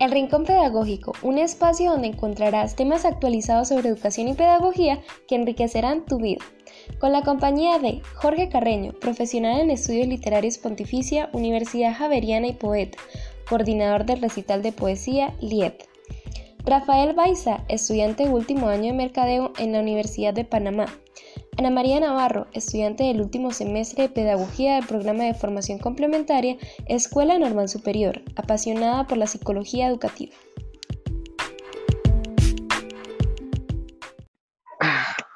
El Rincón Pedagógico, un espacio donde encontrarás temas actualizados sobre educación y pedagogía que enriquecerán tu vida. Con la compañía de Jorge Carreño, profesional en estudios literarios Pontificia, Universidad Javeriana y poeta, coordinador del recital de poesía LIEP. Rafael Baiza, estudiante último año de mercadeo en la Universidad de Panamá. Ana María Navarro, estudiante del último semestre de Pedagogía del programa de formación complementaria Escuela Normal Superior, apasionada por la psicología educativa.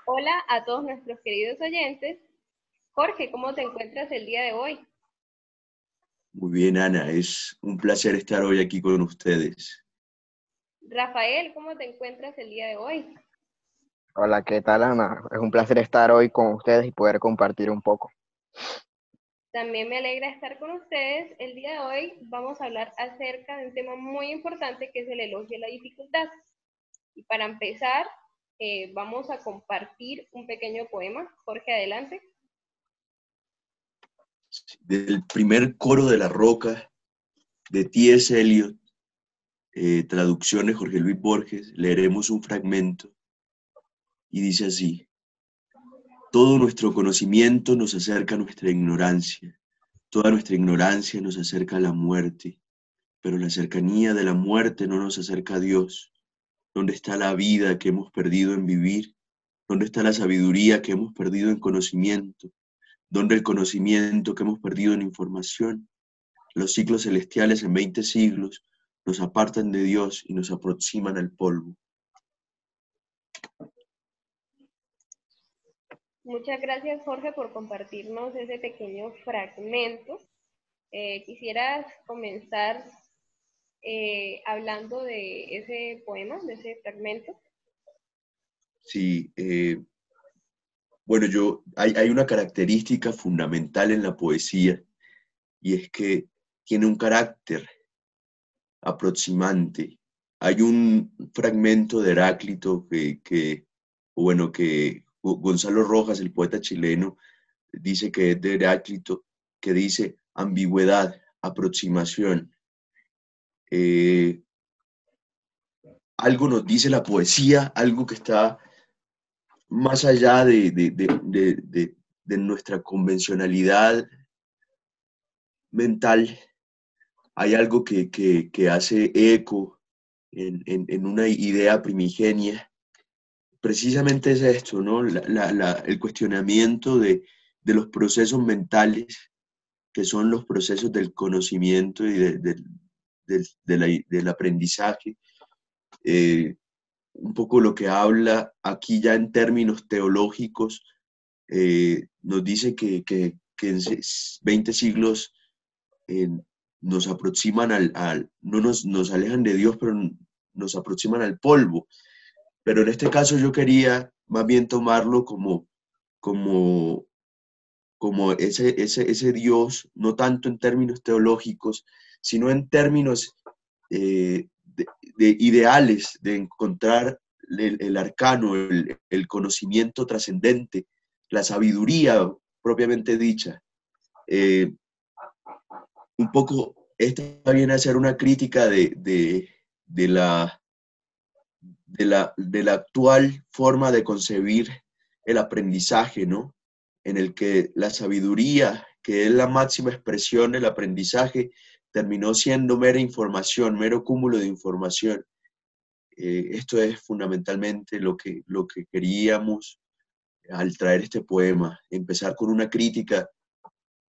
Hola a todos nuestros queridos oyentes. Jorge, ¿cómo te encuentras el día de hoy? Muy bien, Ana, es un placer estar hoy aquí con ustedes. Rafael, ¿cómo te encuentras el día de hoy? Hola, ¿qué tal Ana? Es un placer estar hoy con ustedes y poder compartir un poco. También me alegra estar con ustedes. El día de hoy vamos a hablar acerca de un tema muy importante que es el elogio de la dificultad. Y para empezar, eh, vamos a compartir un pequeño poema. Jorge, adelante. Del primer coro de la roca de T.S. Eliot, eh, traducciones Jorge Luis Borges, leeremos un fragmento y dice así, todo nuestro conocimiento nos acerca a nuestra ignorancia, toda nuestra ignorancia nos acerca a la muerte, pero la cercanía de la muerte no nos acerca a Dios. ¿Dónde está la vida que hemos perdido en vivir? ¿Dónde está la sabiduría que hemos perdido en conocimiento? ¿Dónde el conocimiento que hemos perdido en información? Los ciclos celestiales en 20 siglos nos apartan de Dios y nos aproximan al polvo. Muchas gracias, Jorge, por compartirnos ese pequeño fragmento. Eh, quisieras comenzar eh, hablando de ese poema, de ese fragmento. Sí, eh, bueno, yo, hay, hay, una característica fundamental en la poesía y es que tiene un carácter aproximante. Hay un fragmento de Heráclito que, que bueno, que Gonzalo Rojas, el poeta chileno, dice que es de Heráclito, que dice ambigüedad, aproximación. Eh, algo nos dice la poesía, algo que está más allá de, de, nuestra convencionalidad mental. Hay algo que, hace eco en, en, una idea primigenia precisamente es esto, ¿no? el cuestionamiento de, los procesos mentales, que son los procesos del conocimiento y del aprendizaje. Eh, un poco lo que habla aquí ya en términos teológicos, eh, nos dice que, en 20 siglos eh, nos aproximan al, no nos, alejan de Dios, pero nos aproximan al polvo. Pero en este caso yo quería más bien tomarlo como, como, como ese, ese, ese Dios, no tanto en términos teológicos, sino en términos eh, de, ideales, de encontrar el, arcano, el, conocimiento trascendente, la sabiduría propiamente dicha. Eh, un poco, esta viene a ser una crítica de, de la de la, de la actual forma de concebir el aprendizaje, ¿no? En el que la sabiduría, que es la máxima expresión del aprendizaje, terminó siendo mera información, mero cúmulo de información. Eh, esto es fundamentalmente lo que, lo que queríamos al traer este poema, empezar con una crítica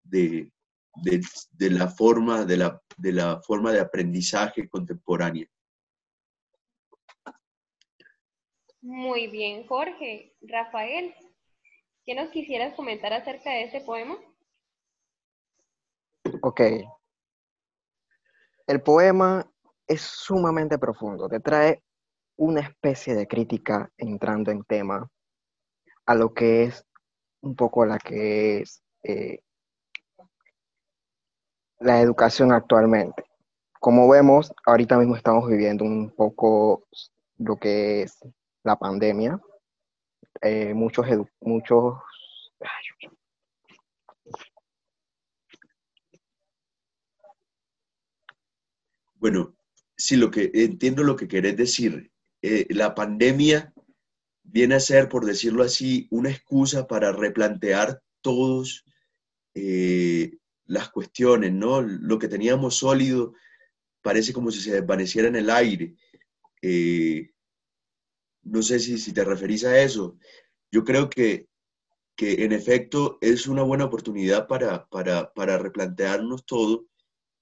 de, de, la, forma, de, la, de la forma de aprendizaje contemporánea. Muy bien, Jorge. Rafael, ¿qué nos quisieras comentar acerca de este poema? Ok. El poema es sumamente profundo, te trae una especie de crítica entrando en tema a lo que es un poco la que es eh, la educación actualmente. Como vemos, ahorita mismo estamos viviendo un poco lo que es la pandemia, eh, muchos, muchos bueno, sí, lo que entiendo lo que querés decir. Eh, la pandemia viene a ser, por decirlo así, una excusa para replantear todos eh, las cuestiones, ¿no? Lo que teníamos sólido parece como si se desvaneciera en el aire. Eh, no sé si, si, te referís a eso. Yo creo que, que en efecto es una buena oportunidad para, para, para replantearnos todo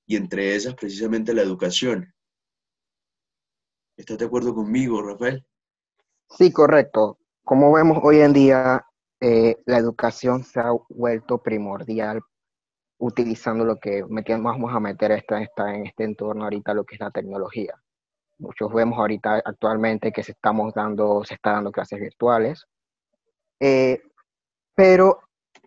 y entre esas precisamente la educación. ¿Estás de acuerdo conmigo, Rafael? Sí, correcto. Como vemos hoy en día, eh, la educación se ha vuelto primordial utilizando lo que vamos a meter esta, en este entorno ahorita, lo que es la tecnología. Muchos vemos ahorita actualmente que se, estamos dando, se está dando clases virtuales, eh, pero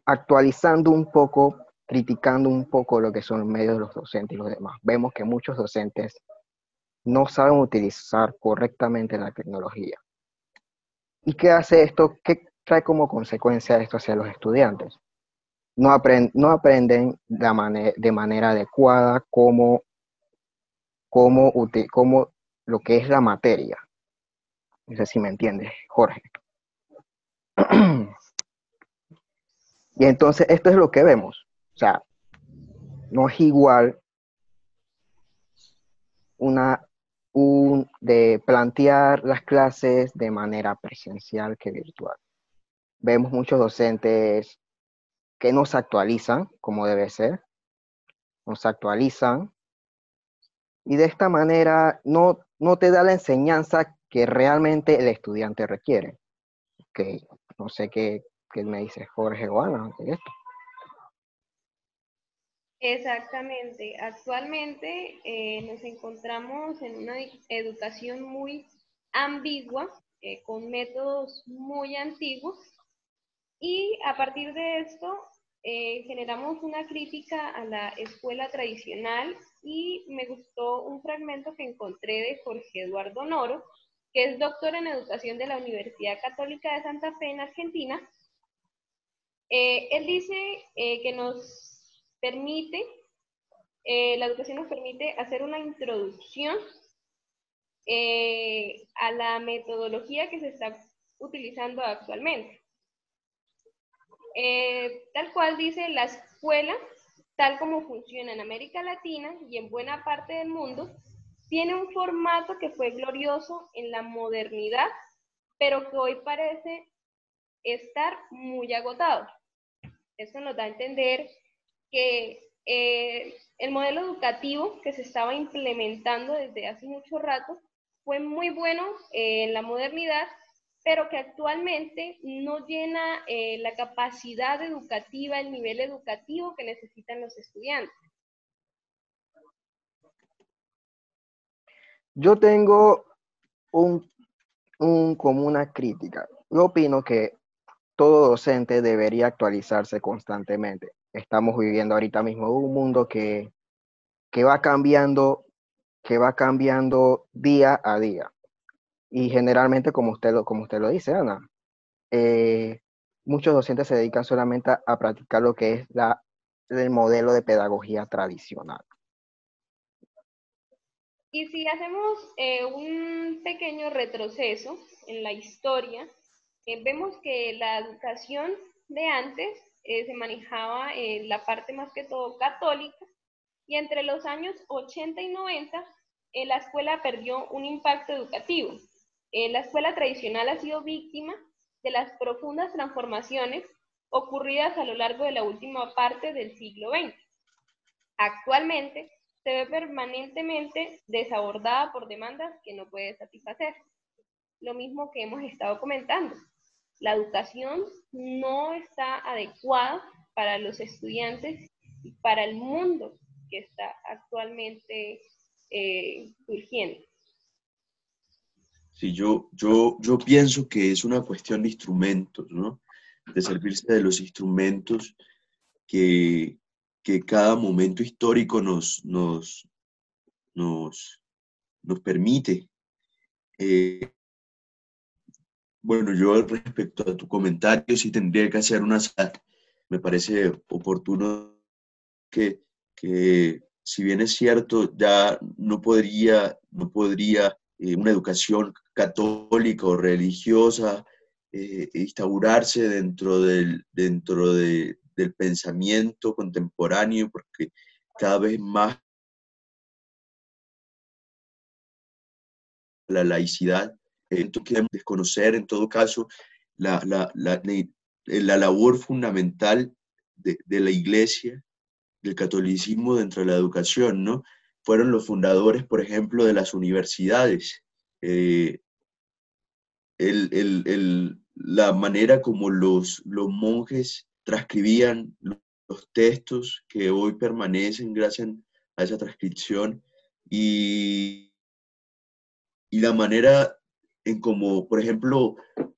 actualizando un poco, criticando un poco lo que son los medios de los docentes y los demás. Vemos que muchos docentes no saben utilizar correctamente la tecnología. ¿Y qué hace esto? ¿Qué trae como consecuencia esto hacia los estudiantes? No, no aprenden de, de, manera adecuada cómo, cómo, cómo lo que es la materia. No sé si me entiendes, Jorge. y entonces esto es lo que vemos. O sea, no es igual una un, de plantear las clases de manera presencial que virtual. Vemos muchos docentes que no se actualizan como debe ser, no se actualizan y de esta manera no, no te da la enseñanza que realmente el estudiante requiere. Que no sé qué, qué me dice Jorge o esto. Exactamente. Actualmente eh, nos encontramos en una educación muy ambigua, eh, con métodos muy antiguos, y a partir de esto eh, generamos una crítica a la escuela tradicional y me gustó un fragmento que encontré de Jorge Eduardo Noro, que es doctor en educación de la Universidad Católica de Santa Fe en Argentina. él dice que nos permite, eh, la educación nos permite hacer una introducción eh, a la metodología que se está utilizando actualmente. Eh, tal cual dice la escuela, tal como funciona en América Latina y en buena parte del mundo, tiene un formato que fue glorioso en la modernidad, pero que hoy parece estar muy agotado. Eso nos da a entender que eh, el modelo educativo que se estaba implementando desde hace mucho rato fue muy bueno eh, en la modernidad, pero que actualmente no llena eh, la capacidad educativa, el nivel educativo que necesitan los estudiantes. Yo tengo un, un, como una crítica. Yo opino que todo docente debería actualizarse constantemente estamos viviendo ahorita mismo un mundo que, que va cambiando, que va cambiando día a día. Y generalmente, como usted lo, como usted lo dice, Ana, eh, muchos docentes se dedican solamente a, practicar lo que es la, el modelo de pedagogía tradicional. Y si hacemos eh, un pequeño retroceso en la historia, eh, vemos que la educación de antes se manejaba en la parte más que todo católica y entre los años 80 y 90 eh, la escuela perdió un impacto educativo. Eh, la escuela tradicional ha sido víctima de las profundas transformaciones ocurridas a lo largo de la última parte del siglo XX. Actualmente se ve permanentemente desabordada por demandas que no puede satisfacer. Lo mismo que hemos estado comentando la educación no está adecuada para los estudiantes y para el mundo que está actualmente eh, surgiendo. Sí, yo, yo, yo pienso que es una cuestión de instrumentos, ¿no? De servirse de los instrumentos que, que cada momento histórico nos, nos, nos, nos permite. Eh, bueno, yo respecto a tu comentario, sí tendría que hacer una... Me parece oportuno que, que, si bien es cierto, ya no podría no podría eh, una educación católica o religiosa eh, instaurarse dentro, del, dentro del pensamiento contemporáneo, porque cada vez más la laicidad, entonces queremos desconocer en todo caso la, la, la, la labor fundamental de, de, la iglesia, del catolicismo dentro de la educación, ¿no? Fueron los fundadores, por ejemplo, de las universidades. Eh, la manera como los, los monjes transcribían los, textos que hoy permanecen gracias a esa transcripción y, la manera en como, por ejemplo,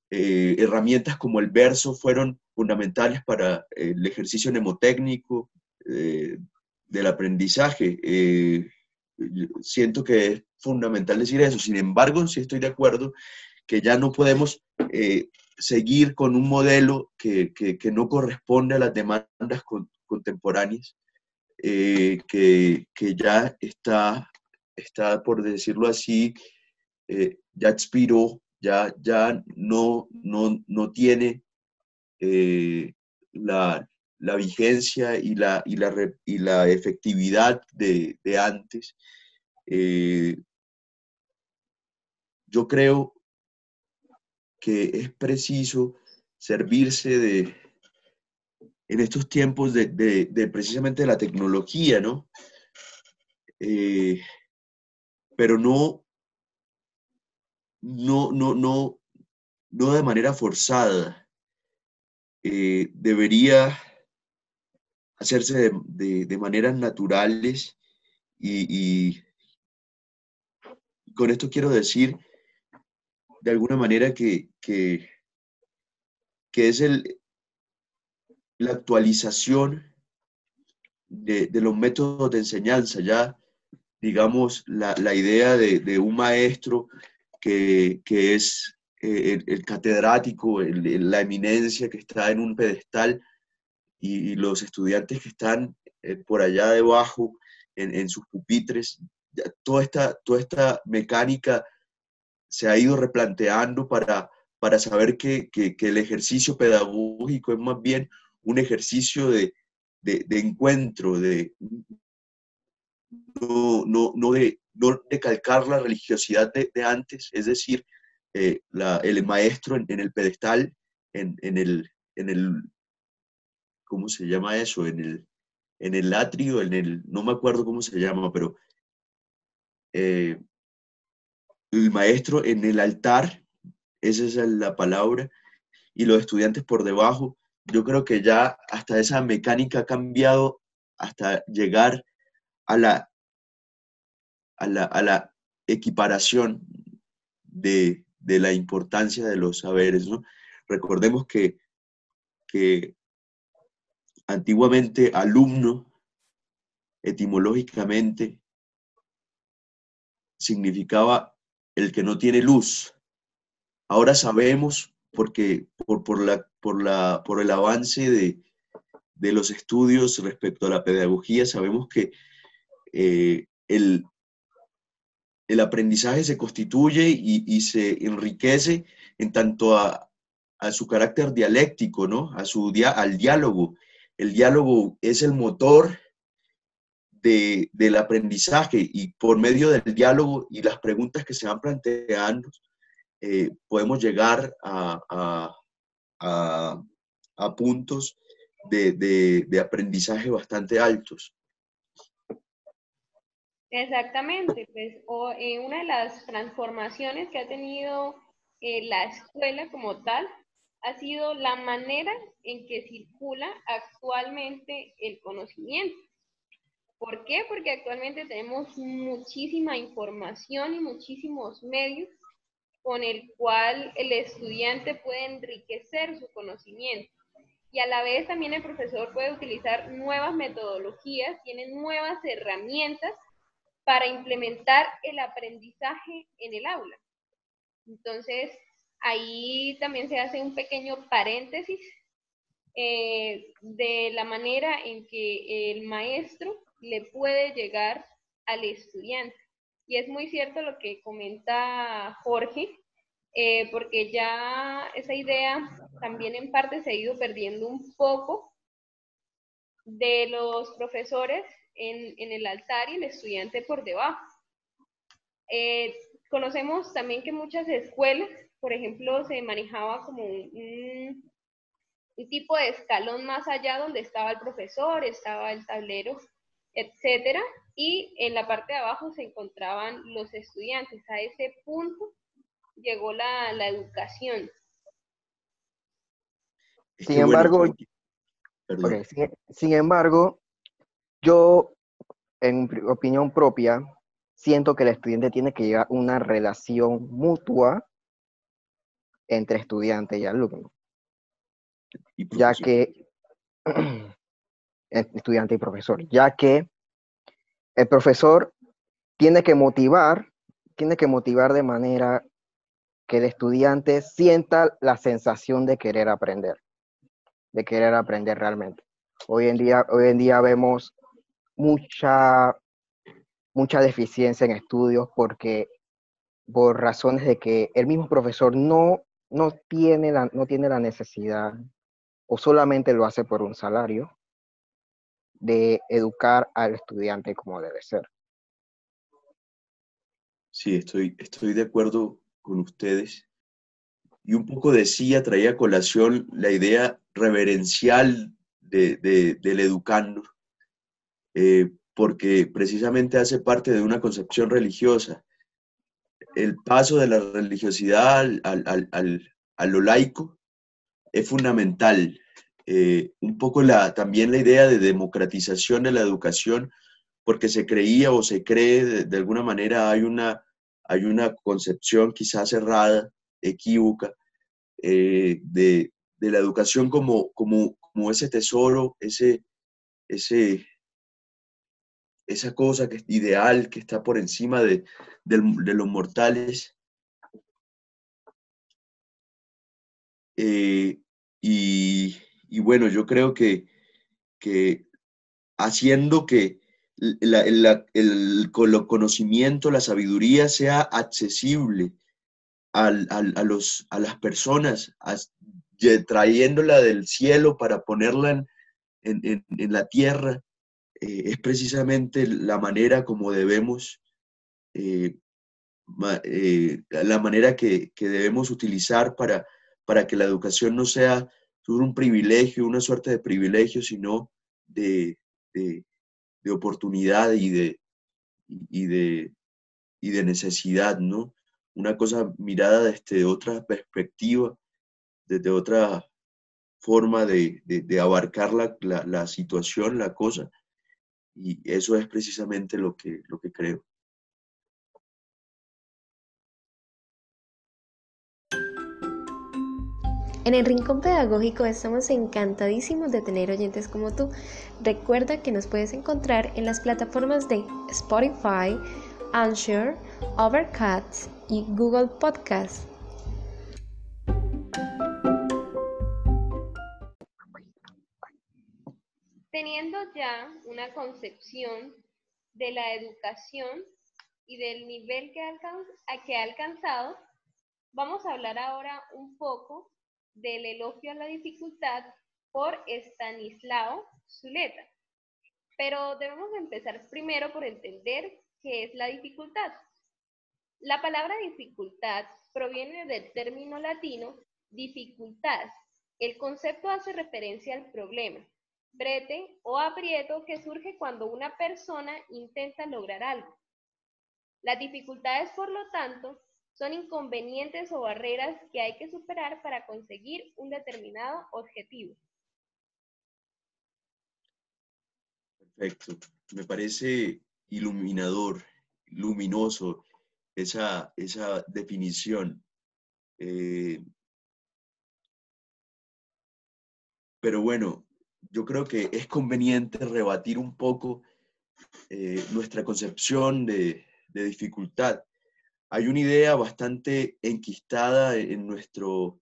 eh, herramientas como el verso fueron fundamentales para el ejercicio mnemotécnico eh, del aprendizaje. Siento que es fundamental decir eso. Sin embargo, sí estoy de acuerdo que ya no podemos eh, seguir con un modelo que, que, no corresponde a las demandas con, contemporáneas, eh, que, que, ya está, está, por decirlo así, eh, ya expiró, ya, ya no, no, no tiene la, la, vigencia y la, y la, y la efectividad de, de antes. Eh, yo creo que es preciso servirse de, en estos tiempos de, de, precisamente de la tecnología, ¿no? Eh, pero no, no, no, no, no de manera forzada. Eh, debería hacerse de, de, de maneras naturales y, con esto quiero decir de alguna manera que, que, que es el, la actualización de, de, los métodos de enseñanza, ya digamos la, la idea de, de, un maestro que, que es eh, el, catedrático, la eminencia que está en un pedestal y, los estudiantes que están eh, por allá debajo en, en sus pupitres, toda esta, toda esta mecánica se ha ido replanteando para, para saber que, que, que, el ejercicio pedagógico es más bien un ejercicio de, de, de encuentro, de no, no, no, de, no de calcar la religiosidad de, de antes, es decir, eh, la, el maestro en, en, el pedestal, en, en, el, en el, ¿cómo se llama eso? En el, en el atrio, en el, no me acuerdo cómo se llama, pero eh, el maestro en el altar, esa es la palabra, y los estudiantes por debajo. Yo creo que ya hasta esa mecánica ha cambiado hasta llegar a la, a la, a la equiparación de, de, la importancia de los saberes. ¿no? Recordemos que, que antiguamente alumno, etimológicamente, significaba el que no tiene luz. Ahora sabemos, porque por, el avance de, los estudios respecto a la pedagogía, sabemos que eh, el, aprendizaje se constituye y, se enriquece en tanto a, su carácter dialéctico, ¿no? a su al diálogo. El diálogo es el motor de, del aprendizaje y por medio del diálogo y las preguntas que se van planteando, eh, podemos llegar a, a, a, puntos de, de, de, aprendizaje bastante altos. Exactamente, pues o, eh, una de las transformaciones que ha tenido eh, la escuela como tal ha sido la manera en que circula actualmente el conocimiento. ¿Por qué? Porque actualmente tenemos muchísima información y muchísimos medios con el cual el estudiante puede enriquecer su conocimiento. Y a la vez también el profesor puede utilizar nuevas metodologías, tiene nuevas herramientas para implementar el aprendizaje en el aula. Entonces, ahí también se hace un pequeño paréntesis eh, de la manera en que el maestro le puede llegar al estudiante. Y es muy cierto lo que comenta Jorge, eh, porque ya esa idea también en parte se ha ido perdiendo un poco de los profesores en, el altar y el estudiante por debajo. Eh, conocemos también que muchas escuelas, por ejemplo, se manejaba como un, un tipo de escalón más allá donde estaba el profesor, estaba el tablero, etcétera, y en la parte de abajo se encontraban los estudiantes. A ese punto llegó la, educación. Sin embargo, sin, embargo, yo, en opinión propia, siento que el estudiante tiene que llevar una relación mutua entre estudiante y alumno. ya que, estudiante y profesor, ya que el profesor tiene que motivar, tiene que motivar de manera que el estudiante sienta la sensación de querer aprender, de querer aprender realmente. Hoy en día, hoy en día vemos mucha, mucha deficiencia en estudios porque por razones de que el mismo profesor no, no, tiene la, no tiene la necesidad o solamente lo hace por un salario de educar al estudiante como debe ser. Sí, estoy, estoy de acuerdo con ustedes. Y un poco decía, traía a colación la idea reverencial de, del educando, eh, porque precisamente hace parte de una concepción religiosa. El paso de la religiosidad al, a lo laico es fundamental. Eh, un poco la, también la idea de democratización de la educación, porque se creía o se cree de alguna manera hay una hay una concepción quizás cerrada, equívoca, eh, de, la educación como, como, como ese tesoro, ese, ese, esa cosa que es ideal, que está por encima de, los mortales. Eh, y, bueno, yo creo que, haciendo que, el, conocimiento, la sabiduría sea accesible a, los, a las personas, trayéndola del cielo para ponerla en, la tierra, eh, es precisamente la manera como debemos, eh, eh, la manera que, debemos utilizar para, para que la educación no sea un privilegio, una suerte de privilegio, sino de de oportunidad y de, y de, y de necesidad, ¿no? Una cosa mirada desde otra perspectiva, desde otra forma de, abarcar la, la, situación, la cosa, y eso es precisamente lo que, lo que creo. En el Rincón Pedagógico estamos encantadísimos de tener oyentes como tú. Recuerda que nos puedes encontrar en las plataformas de Spotify, Anchor, Overcast y Google Podcast. Teniendo ya una concepción de la educación y del nivel que ha alcanzado, vamos a hablar ahora un poco del elogio a la dificultad por Stanislao Zuleta. Pero debemos empezar primero por entender qué es la dificultad. La palabra dificultad proviene del término latino dificultad. El concepto hace referencia al problema, brete o aprieto que surge cuando una persona intenta lograr algo. Las dificultades, por lo tanto, son inconvenientes o barreras que hay que superar para conseguir un determinado objetivo. Perfecto. Me parece iluminador, luminoso esa, esa definición. Eh, pero bueno, yo creo que es conveniente rebatir un poco eh, nuestra concepción de, dificultad hay una idea bastante enquistada en nuestro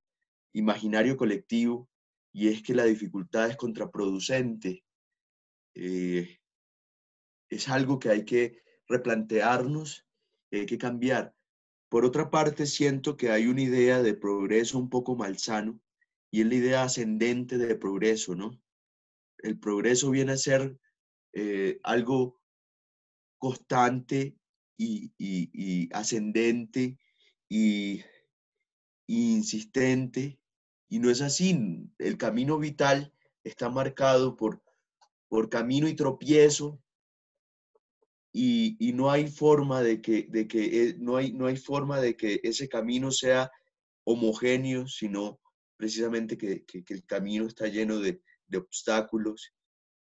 imaginario colectivo y es que la dificultad es contraproducente. Eh, es algo que hay que replantearnos hay que cambiar. Por otra parte, siento que hay una idea de progreso un poco malsano y es la idea ascendente de progreso, ¿no? El progreso viene a ser eh, algo constante y, ascendente y, insistente, y no es así. El camino vital está marcado por, por camino y tropiezo, y, no hay forma de que, de que eh, no, hay, no hay forma de que ese camino sea homogéneo, sino precisamente que, el camino está lleno de, obstáculos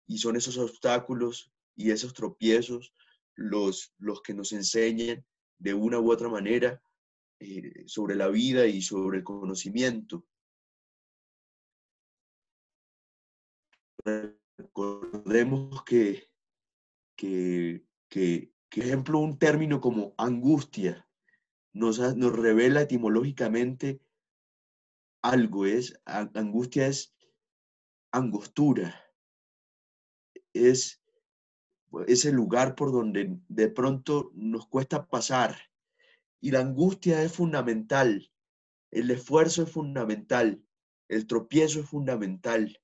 y son esos obstáculos y esos tropiezos los, los que nos enseñan de una u otra manera eh, sobre la vida y sobre el conocimiento. Recordemos que, que, que, ejemplo, un término como angustia nos, nos revela etimológicamente algo, es angustia es angostura, es ese lugar por donde de pronto nos cuesta pasar. Y la angustia es fundamental, el esfuerzo es fundamental, el tropiezo es fundamental,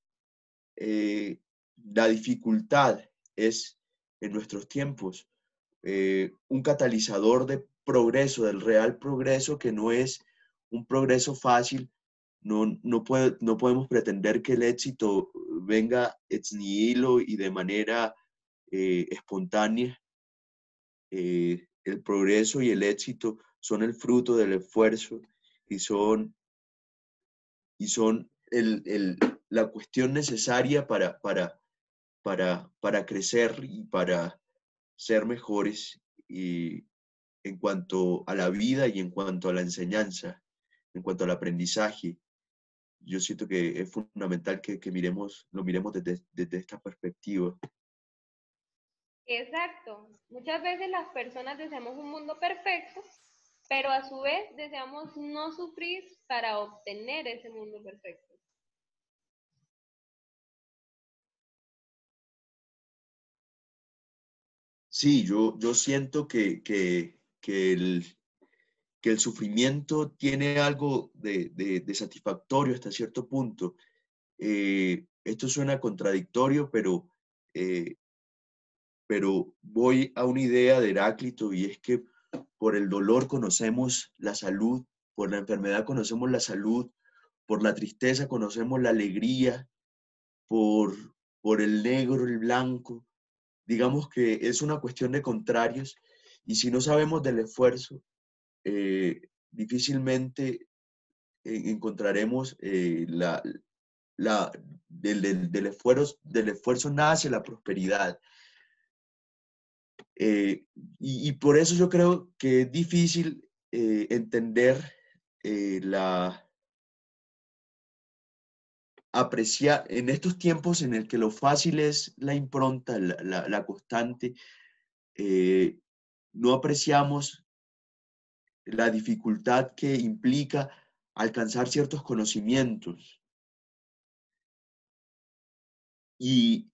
eh, la dificultad es en nuestros tiempos eh, un catalizador de progreso, del real progreso, que no es un progreso fácil. No, no, puede, no podemos pretender que el éxito venga ex nihilo y de manera eh, espontánea. Eh, el progreso y el éxito son el fruto del esfuerzo y son, y son la cuestión necesaria para, para, para, para crecer y para ser mejores y en cuanto a la vida y en cuanto a la enseñanza, en cuanto al aprendizaje. Yo siento que es fundamental que, miremos, lo miremos desde, desde esta perspectiva. Exacto. Muchas veces las personas deseamos un mundo perfecto, pero a su vez deseamos no sufrir para obtener ese mundo perfecto. Sí, yo, yo siento que, el, que el sufrimiento tiene algo de, satisfactorio hasta cierto punto. Eh, esto suena contradictorio, pero eh, pero voy a una idea de Heráclito y es que por el dolor conocemos la salud, por la enfermedad conocemos la salud, por la tristeza conocemos la alegría, por, por el negro, el blanco. Digamos que es una cuestión de contrarios y si no sabemos del esfuerzo, eh, difícilmente eh, encontraremos eh, la, la, del, del, esfuerzo, del esfuerzo nace la prosperidad. Eh, y, por eso yo creo que es difícil eh, entender eh, la apreciar en estos tiempos en el que lo fácil es la impronta, la, la constante, no apreciamos la dificultad que implica alcanzar ciertos conocimientos. Y,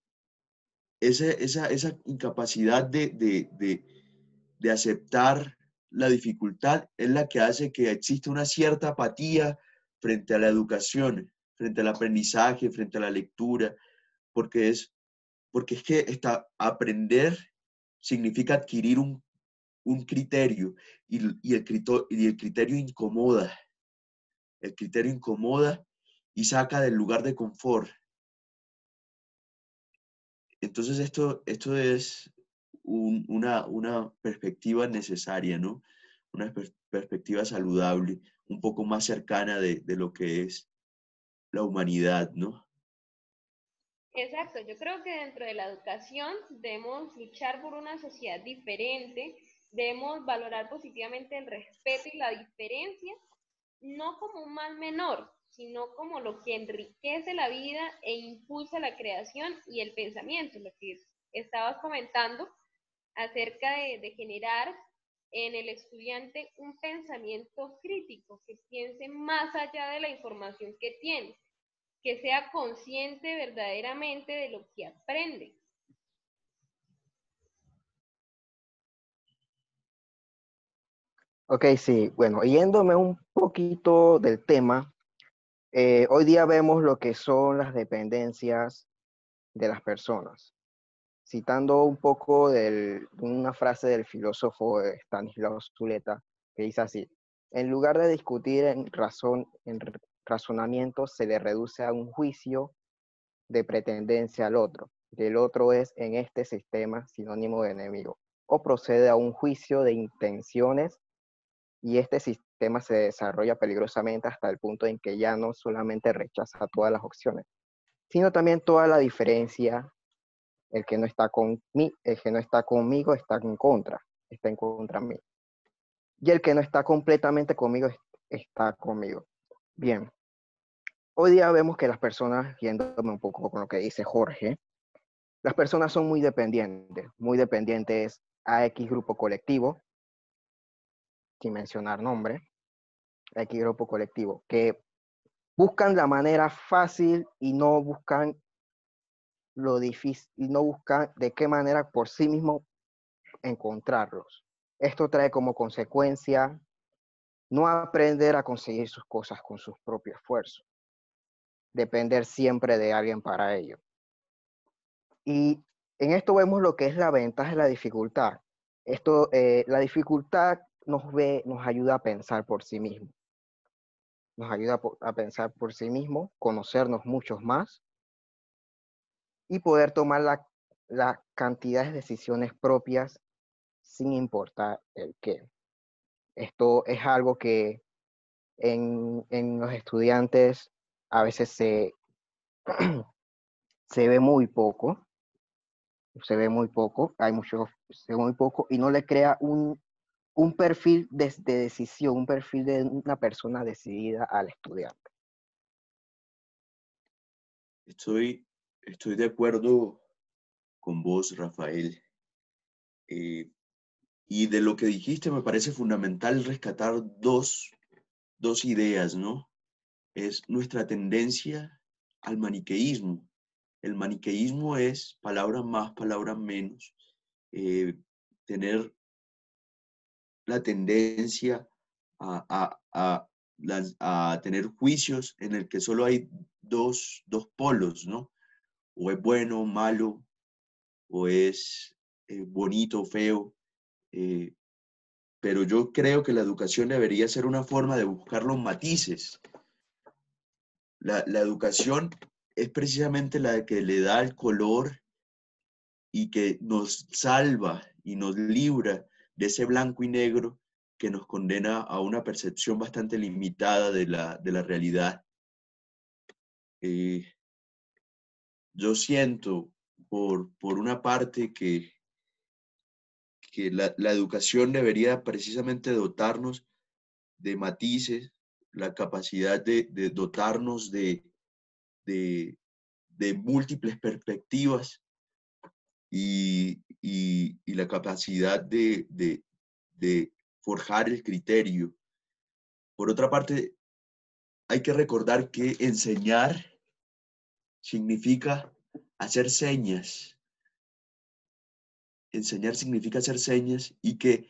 esa, esa, incapacidad de, de, aceptar la dificultad es la que hace que exista una cierta apatía frente a la educación, frente al aprendizaje, frente a la lectura, porque es, porque es que está, aprender significa adquirir un, criterio y, y el criterio incomoda. El criterio incomoda y saca del lugar de confort. Entonces esto, esto es una, una, perspectiva necesaria, ¿no? Una perspectiva saludable, un poco más cercana de, de lo que es la humanidad, ¿no? Exacto, yo creo que dentro de la educación debemos luchar por una sociedad diferente, debemos valorar positivamente el respeto y la diferencia, no como un mal menor, sino como lo que enriquece la vida e impulsa la creación y el pensamiento, lo que estabas comentando acerca de, generar en el estudiante un pensamiento crítico, que piense más allá de la información que tiene, que sea consciente verdaderamente de lo que aprende. Ok, sí, bueno, yéndome un poquito del tema, eh, hoy día vemos lo que son las dependencias de las personas. Citando un poco de una frase del filósofo Stanislav Zuleta, que dice así, en lugar de discutir en, razón, en razonamiento, se le reduce a un juicio de pretendencia al otro, y el otro es en este sistema sinónimo de enemigo, o procede a un juicio de intenciones y este sistema se desarrolla peligrosamente hasta el punto en que ya no solamente rechaza todas las opciones, sino también toda la diferencia. El que no está, con mí, el que no está conmigo está en contra, está en contra mí. Y el que no está completamente conmigo está conmigo. Bien. Hoy día vemos que las personas, yéndome un poco con lo que dice Jorge, las personas son muy dependientes, muy dependientes a X grupo colectivo, sin mencionar nombre, X grupo colectivo, que buscan la manera fácil y no buscan lo difícil, no buscan de qué manera por sí mismo encontrarlos. Esto trae como consecuencia no aprender a conseguir sus cosas con sus propios esfuerzos, depender siempre de alguien para ello. Y en esto vemos lo que es la ventaja y la dificultad. Esto, eh, la dificultad nos ve, nos ayuda a pensar por sí mismo. Nos ayuda a pensar por sí mismo, conocernos muchos más y poder tomar la, la cantidad de decisiones propias sin importar el qué. Esto es algo que en, en los estudiantes a veces se, se ve muy poco, se ve muy poco, hay mucho, se ve muy poco y no le crea un, un perfil de, decisión, un perfil de una persona decidida al estudiante. Estoy, estoy de acuerdo con vos, Rafael. Eh, y de lo que dijiste me parece fundamental rescatar dos, dos ideas, ¿no? Es nuestra tendencia al maniqueísmo. El maniqueísmo es palabras más, palabras menos. Eh, tener la tendencia a, a, tener juicios en el que solo hay dos, dos, polos, ¿no? O es bueno, malo, o es eh, bonito, feo. Eh, pero yo creo que la educación debería ser una forma de buscar los matices. La, la educación es precisamente la que le da el color y que nos salva y nos libra de ese blanco y negro que nos condena a una percepción bastante limitada de la, de la realidad. Eh, yo siento, por, por una parte, que, que la, la, educación debería precisamente dotarnos de matices, la capacidad de, dotarnos de, de, múltiples perspectivas y, y, la capacidad de, forjar el criterio. Por otra parte, hay que recordar que enseñar significa hacer señas. Enseñar significa hacer señas y que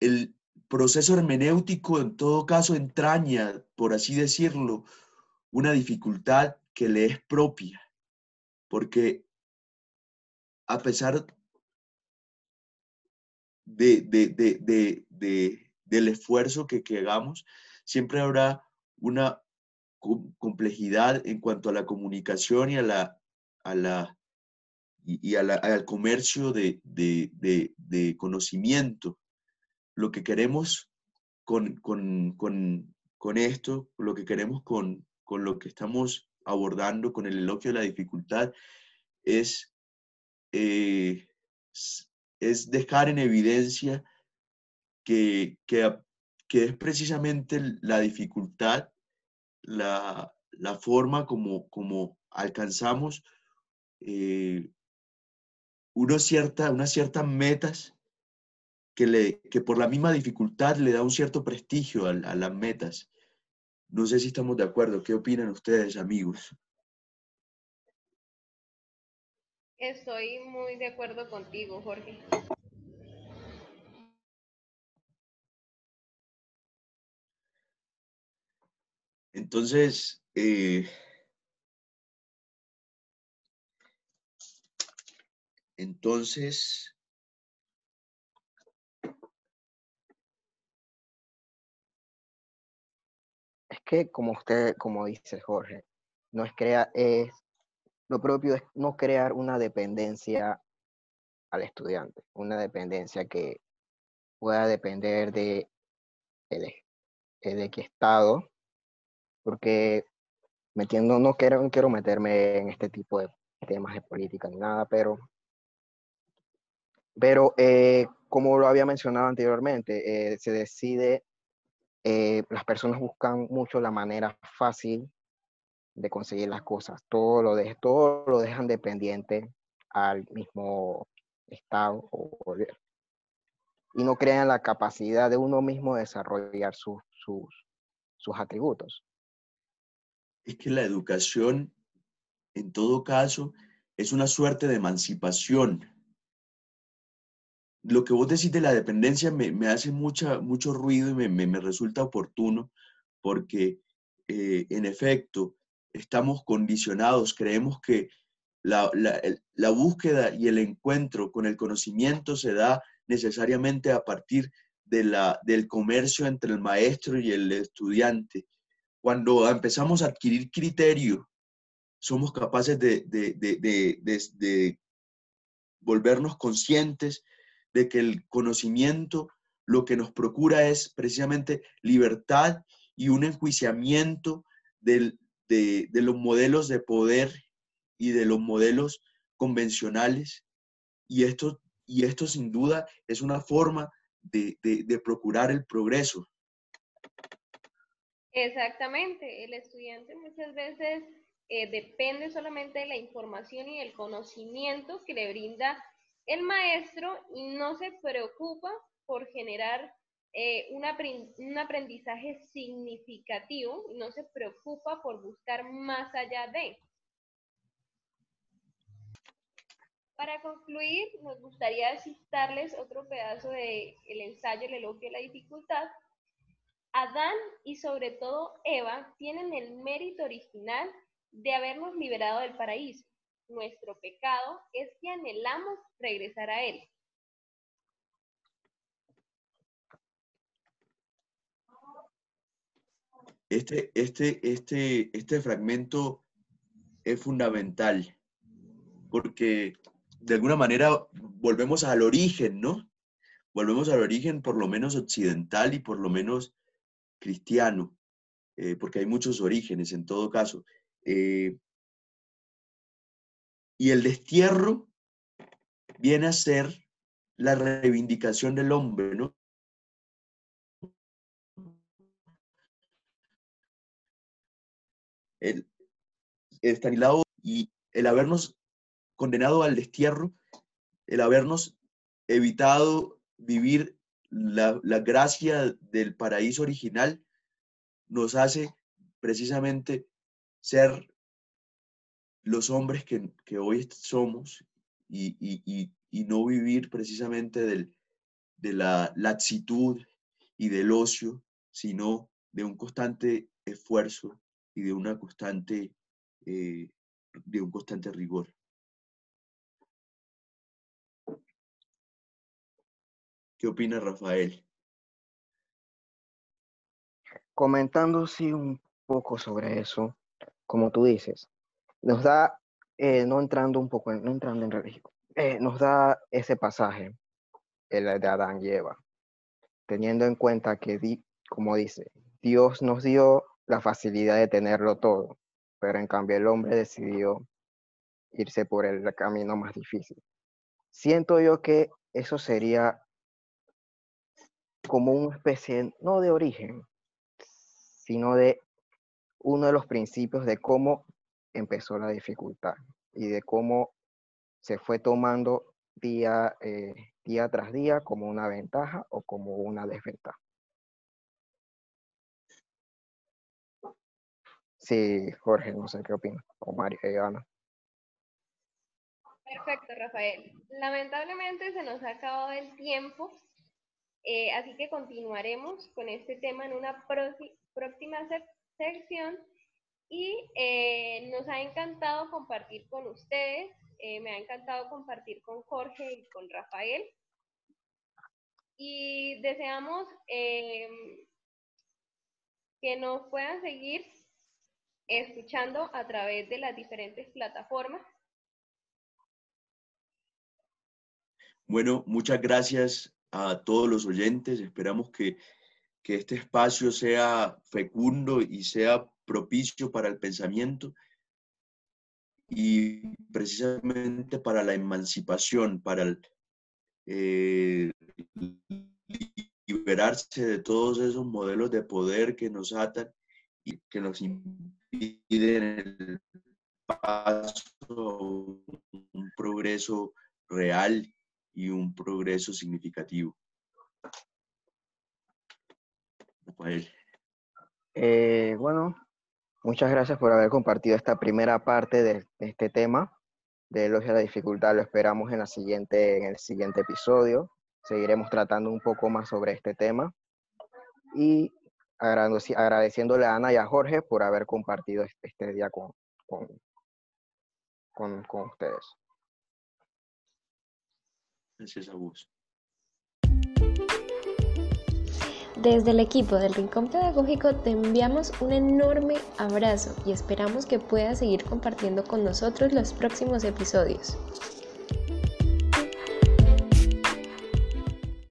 el proceso hermenéutico en todo caso entraña, por así decirlo, una dificultad que le es propia, porque a pesar de, del esfuerzo que, que, hagamos, siempre habrá una complejidad en cuanto a la comunicación y, a la, a la, y, al comercio de, conocimiento. Lo que queremos con, con, esto, lo que queremos con, con lo que estamos abordando, con el elogio de la dificultad, es eh, es dejar en evidencia que, que, es precisamente la dificultad, la, forma como, como alcanzamos eh, cierta, unas ciertas metas que, le, que por la misma dificultad le da un cierto prestigio a, a las metas. No sé si estamos de acuerdo. ¿Qué opinan ustedes, amigos? Estoy muy de acuerdo contigo, Jorge. Entonces, eh, entonces, es que como usted, como dice Jorge, no es crea, es lo propio es no crear una dependencia al estudiante, una dependencia que pueda depender de, de, de qué estado, porque metiendo, no quiero, no quiero meterme en este tipo de temas de política ni nada, pero, pero eh, como lo había mencionado anteriormente, eh, se decide, eh, las personas buscan mucho la manera fácil de conseguir las cosas, todo lo, de, todo lo dejan dependiente al mismo Estado o gobierno. Y no crean la capacidad de uno mismo desarrollar sus, sus, sus atributos. Es que la educación, en todo caso, es una suerte de emancipación. Lo que vos decís de la dependencia me, me hace mucha, mucho ruido y me, me, me resulta oportuno porque, eh, en efecto, estamos condicionados, creemos que la, la, la, búsqueda y el encuentro con el conocimiento se da necesariamente a partir de la, del comercio entre el maestro y el estudiante. Cuando empezamos a adquirir criterio, somos capaces de, de, de, de volvernos conscientes de que el conocimiento lo que nos procura es precisamente libertad y un enjuiciamiento del, de, de, los modelos de poder y de los modelos convencionales. Y esto, y esto sin duda es una forma de, de, procurar el progreso. Exactamente, el estudiante muchas veces eh, depende solamente de la información y del conocimiento que le brinda el maestro y no se preocupa por generar eh, un aprendizaje significativo y no se preocupa por buscar más allá de. Para concluir, nos gustaría citarles otro pedazo del el ensayo El elogio de la dificultad. Adán y sobre todo Eva tienen el mérito original de habernos liberado del paraíso. Nuestro pecado es que anhelamos regresar a él. Este, este, este, este fragmento es fundamental porque de alguna manera volvemos al origen, ¿no? Volvemos al origen por lo menos occidental y por lo menos cristiano, eh, porque hay muchos orígenes en todo caso. Eh, y el destierro viene a ser la reivindicación del hombre, ¿no? El, Estanislao y el habernos condenado al destierro, el habernos evitado vivir la, la gracia del paraíso original, nos hace precisamente ser los hombres que, que hoy somos y, y, y, no vivir precisamente del, de la laxitud y del ocio, sino de un constante esfuerzo y de una constante, eh, de un constante rigor. ¿Qué opina Rafael? Comentando sí un poco sobre eso, como tú dices, nos da, eh, no entrando un poco, no entrando en religión, eh, nos da ese pasaje, el de Adán y Eva, teniendo en cuenta que, di, como dice, Dios nos dio la facilidad de tenerlo todo, pero en cambio el hombre decidió irse por el camino más difícil. Siento yo que eso sería como una especie, no de origen, sino de uno de los principios de cómo empezó la dificultad y de cómo se fue tomando día, eh, día tras día como una ventaja o como una desventaja. Sí, Jorge, no sé qué opina, o María y Ana. Perfecto, Rafael. Lamentablemente se nos ha acabado el tiempo, eh, así que continuaremos con este tema en una próxima sección y eh, nos ha encantado compartir con ustedes, eh, me ha encantado compartir con Jorge y con Rafael y deseamos eh, que nos puedan seguir escuchando a través de las diferentes plataformas. Bueno, muchas gracias a todos los oyentes. Esperamos que, que este espacio sea fecundo y sea propicio para el pensamiento y precisamente para la emancipación, para eh, liberarse de todos esos modelos de poder que nos atan y que nos impiden el paso un progreso real y un progreso significativo. Eh, bueno, muchas gracias por haber compartido esta primera parte de, este tema de elogio a la dificultad. Lo esperamos en, la siguiente, en el siguiente episodio. Seguiremos tratando un poco más sobre este tema. Y agradeciéndole a Ana y a Jorge por haber compartido este, este día con, con, con, ustedes. Gracias a vos. Desde el equipo del Rincón Pedagógico te enviamos un enorme abrazo y esperamos que puedas seguir compartiendo con nosotros los próximos episodios.